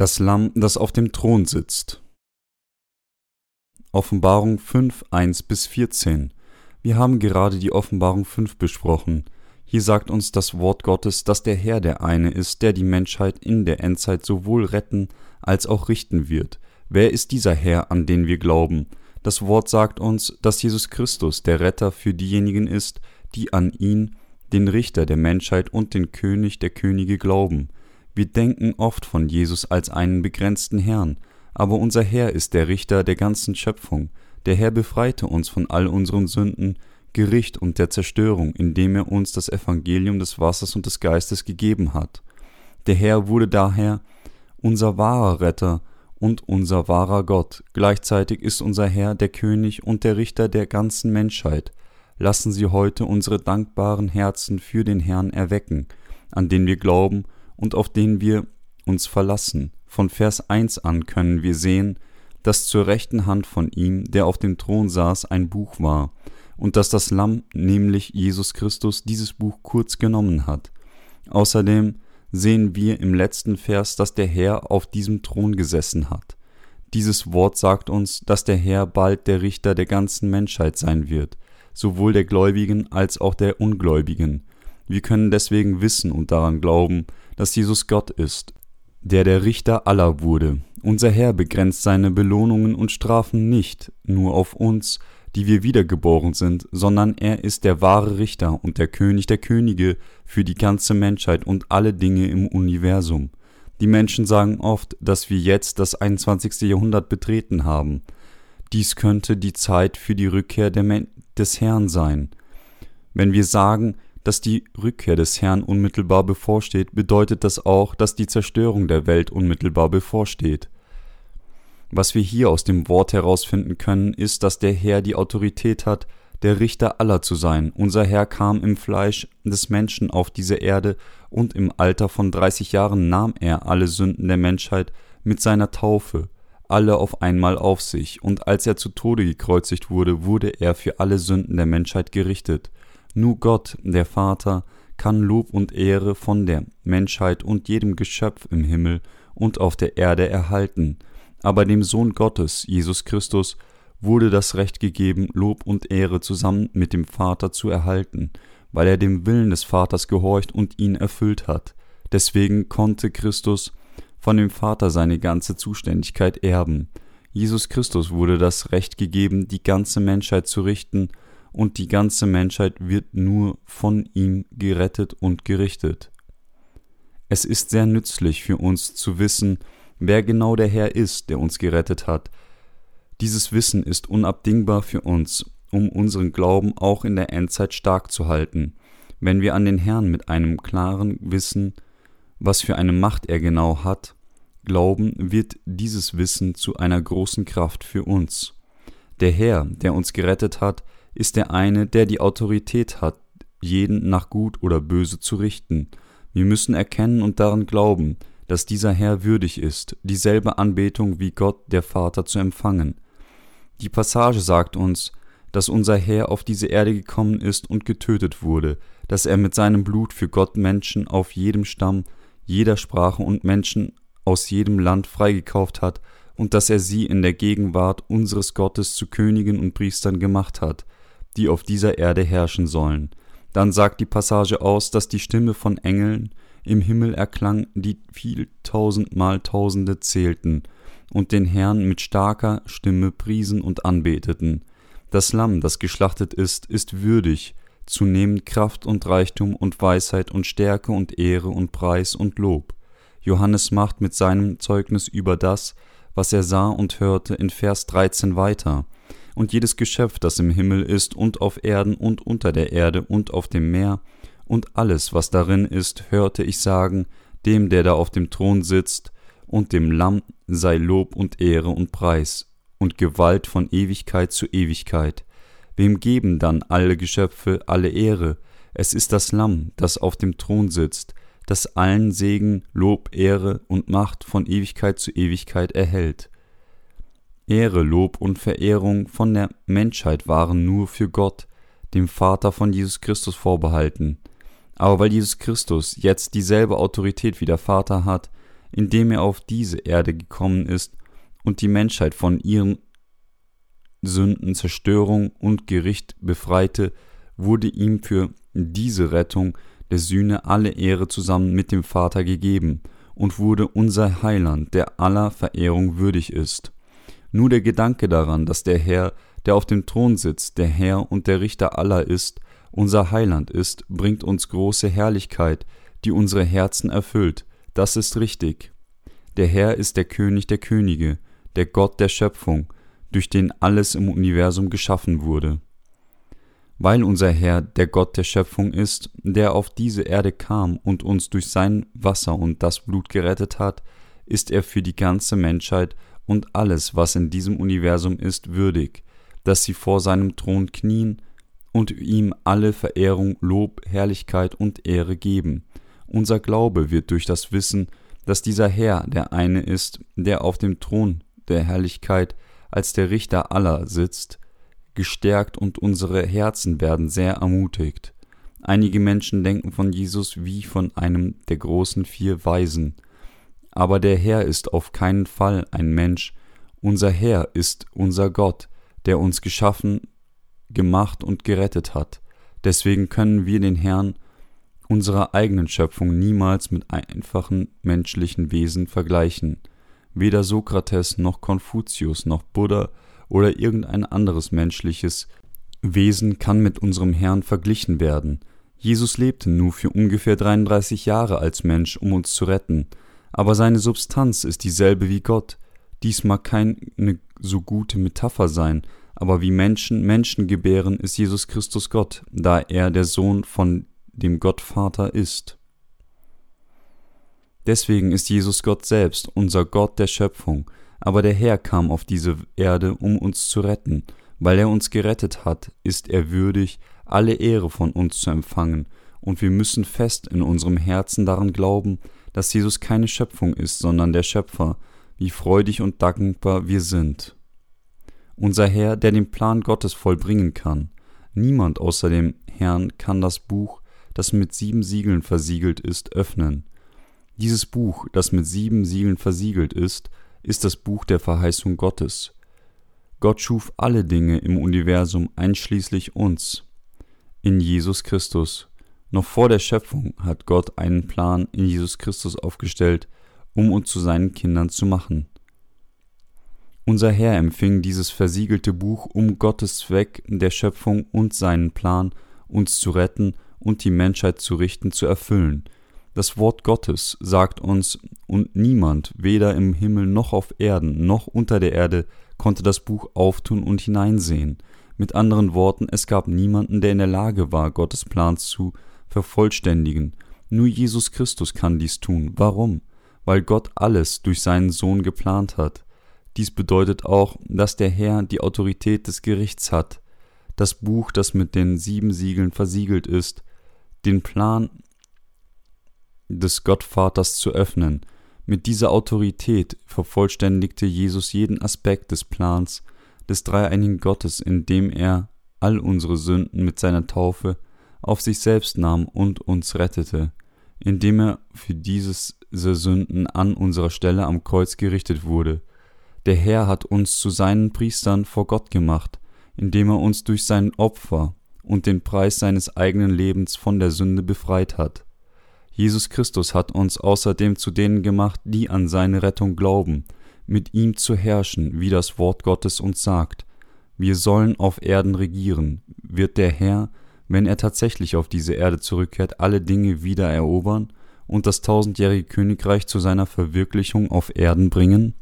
Das Lamm, das auf dem Thron sitzt. Offenbarung 5, 1 bis 14. Wir haben gerade die Offenbarung 5 besprochen. Hier sagt uns das Wort Gottes, dass der Herr der eine ist, der die Menschheit in der Endzeit sowohl retten als auch richten wird. Wer ist dieser Herr, an den wir glauben? Das Wort sagt uns, dass Jesus Christus der Retter für diejenigen ist, die an ihn, den Richter der Menschheit und den König der Könige glauben. Wir denken oft von Jesus als einen begrenzten Herrn, aber unser Herr ist der Richter der ganzen Schöpfung. Der Herr befreite uns von all unseren Sünden, Gericht und der Zerstörung, indem er uns das Evangelium des Wassers und des Geistes gegeben hat. Der Herr wurde daher unser wahrer Retter und unser wahrer Gott. Gleichzeitig ist unser Herr der König und der Richter der ganzen Menschheit. Lassen Sie heute unsere dankbaren Herzen für den Herrn erwecken, an den wir glauben und auf den wir uns verlassen. Von Vers 1 an können wir sehen, dass zur rechten Hand von ihm, der auf dem Thron saß, ein Buch war, und dass das Lamm, nämlich Jesus Christus, dieses Buch kurz genommen hat. Außerdem sehen wir im letzten Vers, dass der Herr auf diesem Thron gesessen hat. Dieses Wort sagt uns, dass der Herr bald der Richter der ganzen Menschheit sein wird, sowohl der Gläubigen als auch der Ungläubigen. Wir können deswegen wissen und daran glauben, dass Jesus Gott ist, der der Richter aller wurde. Unser Herr begrenzt seine Belohnungen und Strafen nicht nur auf uns, die wir wiedergeboren sind, sondern er ist der wahre Richter und der König der Könige für die ganze Menschheit und alle Dinge im Universum. Die Menschen sagen oft, dass wir jetzt das 21. Jahrhundert betreten haben. Dies könnte die Zeit für die Rückkehr des Herrn sein. Wenn wir sagen, dass die Rückkehr des Herrn unmittelbar bevorsteht, bedeutet das auch, dass die Zerstörung der Welt unmittelbar bevorsteht. Was wir hier aus dem Wort herausfinden können, ist, dass der Herr die Autorität hat, der Richter aller zu sein. Unser Herr kam im Fleisch des Menschen auf diese Erde und im Alter von 30 Jahren nahm er alle Sünden der Menschheit mit seiner Taufe, alle auf einmal auf sich, und als er zu Tode gekreuzigt wurde, wurde er für alle Sünden der Menschheit gerichtet. Nur Gott, der Vater, kann Lob und Ehre von der Menschheit und jedem Geschöpf im Himmel und auf der Erde erhalten, aber dem Sohn Gottes, Jesus Christus, wurde das Recht gegeben, Lob und Ehre zusammen mit dem Vater zu erhalten, weil er dem Willen des Vaters gehorcht und ihn erfüllt hat. Deswegen konnte Christus von dem Vater seine ganze Zuständigkeit erben. Jesus Christus wurde das Recht gegeben, die ganze Menschheit zu richten, und die ganze Menschheit wird nur von ihm gerettet und gerichtet. Es ist sehr nützlich für uns zu wissen, wer genau der Herr ist, der uns gerettet hat. Dieses Wissen ist unabdingbar für uns, um unseren Glauben auch in der Endzeit stark zu halten. Wenn wir an den Herrn mit einem klaren Wissen, was für eine Macht er genau hat, glauben, wird dieses Wissen zu einer großen Kraft für uns. Der Herr, der uns gerettet hat, ist der eine, der die Autorität hat, jeden nach gut oder böse zu richten. Wir müssen erkennen und daran glauben, dass dieser Herr würdig ist, dieselbe Anbetung wie Gott der Vater zu empfangen. Die Passage sagt uns, dass unser Herr auf diese Erde gekommen ist und getötet wurde, dass er mit seinem Blut für Gott Menschen auf jedem Stamm, jeder Sprache und Menschen aus jedem Land freigekauft hat und dass er sie in der Gegenwart unseres Gottes zu Königen und Priestern gemacht hat, die auf dieser Erde herrschen sollen. Dann sagt die Passage aus, dass die Stimme von Engeln im Himmel erklang, die viel tausendmal Tausende zählten und den Herrn mit starker Stimme priesen und anbeteten. Das Lamm, das geschlachtet ist, ist würdig, zu nehmen Kraft und Reichtum und Weisheit und Stärke und Ehre und Preis und Lob. Johannes macht mit seinem Zeugnis über das, was er sah und hörte, in Vers 13 weiter. Und jedes Geschöpf, das im Himmel ist und auf Erden und unter der Erde und auf dem Meer, und alles, was darin ist, hörte ich sagen, dem, der da auf dem Thron sitzt, und dem Lamm sei Lob und Ehre und Preis und Gewalt von Ewigkeit zu Ewigkeit. Wem geben dann alle Geschöpfe alle Ehre? Es ist das Lamm, das auf dem Thron sitzt, das allen Segen, Lob, Ehre und Macht von Ewigkeit zu Ewigkeit erhält. Ehre, Lob und Verehrung von der Menschheit waren nur für Gott, dem Vater von Jesus Christus vorbehalten. Aber weil Jesus Christus jetzt dieselbe Autorität wie der Vater hat, indem er auf diese Erde gekommen ist und die Menschheit von ihren Sünden, Zerstörung und Gericht befreite, wurde ihm für diese Rettung der Sühne alle Ehre zusammen mit dem Vater gegeben und wurde unser Heiland, der aller Verehrung würdig ist. Nur der Gedanke daran, dass der Herr, der auf dem Thron sitzt, der Herr und der Richter aller ist, unser Heiland ist, bringt uns große Herrlichkeit, die unsere Herzen erfüllt. Das ist richtig. Der Herr ist der König der Könige, der Gott der Schöpfung, durch den alles im Universum geschaffen wurde. Weil unser Herr der Gott der Schöpfung ist, der auf diese Erde kam und uns durch sein Wasser und das Blut gerettet hat, ist er für die ganze Menschheit und alles, was in diesem Universum ist, würdig, dass sie vor seinem Thron knien und ihm alle Verehrung, Lob, Herrlichkeit und Ehre geben. Unser Glaube wird durch das Wissen, dass dieser Herr der eine ist, der auf dem Thron der Herrlichkeit als der Richter aller sitzt, gestärkt und unsere Herzen werden sehr ermutigt. Einige Menschen denken von Jesus wie von einem der großen vier Weisen, aber der Herr ist auf keinen Fall ein Mensch, unser Herr ist unser Gott, der uns geschaffen, gemacht und gerettet hat. Deswegen können wir den Herrn unserer eigenen Schöpfung niemals mit einfachen menschlichen Wesen vergleichen. Weder Sokrates noch Konfuzius noch Buddha oder irgendein anderes menschliches Wesen kann mit unserem Herrn verglichen werden. Jesus lebte nur für ungefähr 33 Jahre als Mensch, um uns zu retten, aber seine Substanz ist dieselbe wie Gott. Dies mag keine so gute Metapher sein, aber wie Menschen Menschen gebären, ist Jesus Christus Gott, da er der Sohn von dem Gottvater ist. Deswegen ist Jesus Gott selbst, unser Gott der Schöpfung, aber der Herr kam auf diese Erde, um uns zu retten. Weil er uns gerettet hat, ist er würdig, alle Ehre von uns zu empfangen, und wir müssen fest in unserem Herzen daran glauben, dass Jesus keine Schöpfung ist, sondern der Schöpfer, wie freudig und dankbar wir sind. Unser Herr, der den Plan Gottes vollbringen kann. Niemand außer dem Herrn kann das Buch, das mit sieben Siegeln versiegelt ist, öffnen. Dieses Buch, das mit sieben Siegeln versiegelt ist, ist das Buch der Verheißung Gottes. Gott schuf alle Dinge im Universum einschließlich uns. In Jesus Christus. Noch vor der Schöpfung hat Gott einen Plan in Jesus Christus aufgestellt, um uns zu seinen Kindern zu machen. Unser Herr empfing dieses versiegelte Buch um Gottes Zweck der Schöpfung und seinen Plan, uns zu retten und die Menschheit zu richten, zu erfüllen. Das Wort Gottes sagt uns, und niemand, weder im Himmel noch auf Erden noch unter der Erde, konnte das Buch auftun und hineinsehen. Mit anderen Worten, es gab niemanden, der in der Lage war, Gottes Plan zu vervollständigen. Nur Jesus Christus kann dies tun. Warum? Weil Gott alles durch seinen Sohn geplant hat. Dies bedeutet auch, dass der Herr die Autorität des Gerichts hat. Das Buch, das mit den sieben Siegeln versiegelt ist, den Plan des Gottvaters zu öffnen. Mit dieser Autorität vervollständigte Jesus jeden Aspekt des Plans des dreieinigen Gottes, indem er all unsere Sünden mit seiner Taufe auf sich selbst nahm und uns rettete, indem er für diese Sünden an unserer Stelle am Kreuz gerichtet wurde. Der Herr hat uns zu seinen Priestern vor Gott gemacht, indem er uns durch sein Opfer und den Preis seines eigenen Lebens von der Sünde befreit hat. Jesus Christus hat uns außerdem zu denen gemacht, die an seine Rettung glauben, mit ihm zu herrschen, wie das Wort Gottes uns sagt. Wir sollen auf Erden regieren. Wird der Herr, wenn er tatsächlich auf diese Erde zurückkehrt, alle Dinge wieder erobern und das tausendjährige Königreich zu seiner Verwirklichung auf Erden bringen?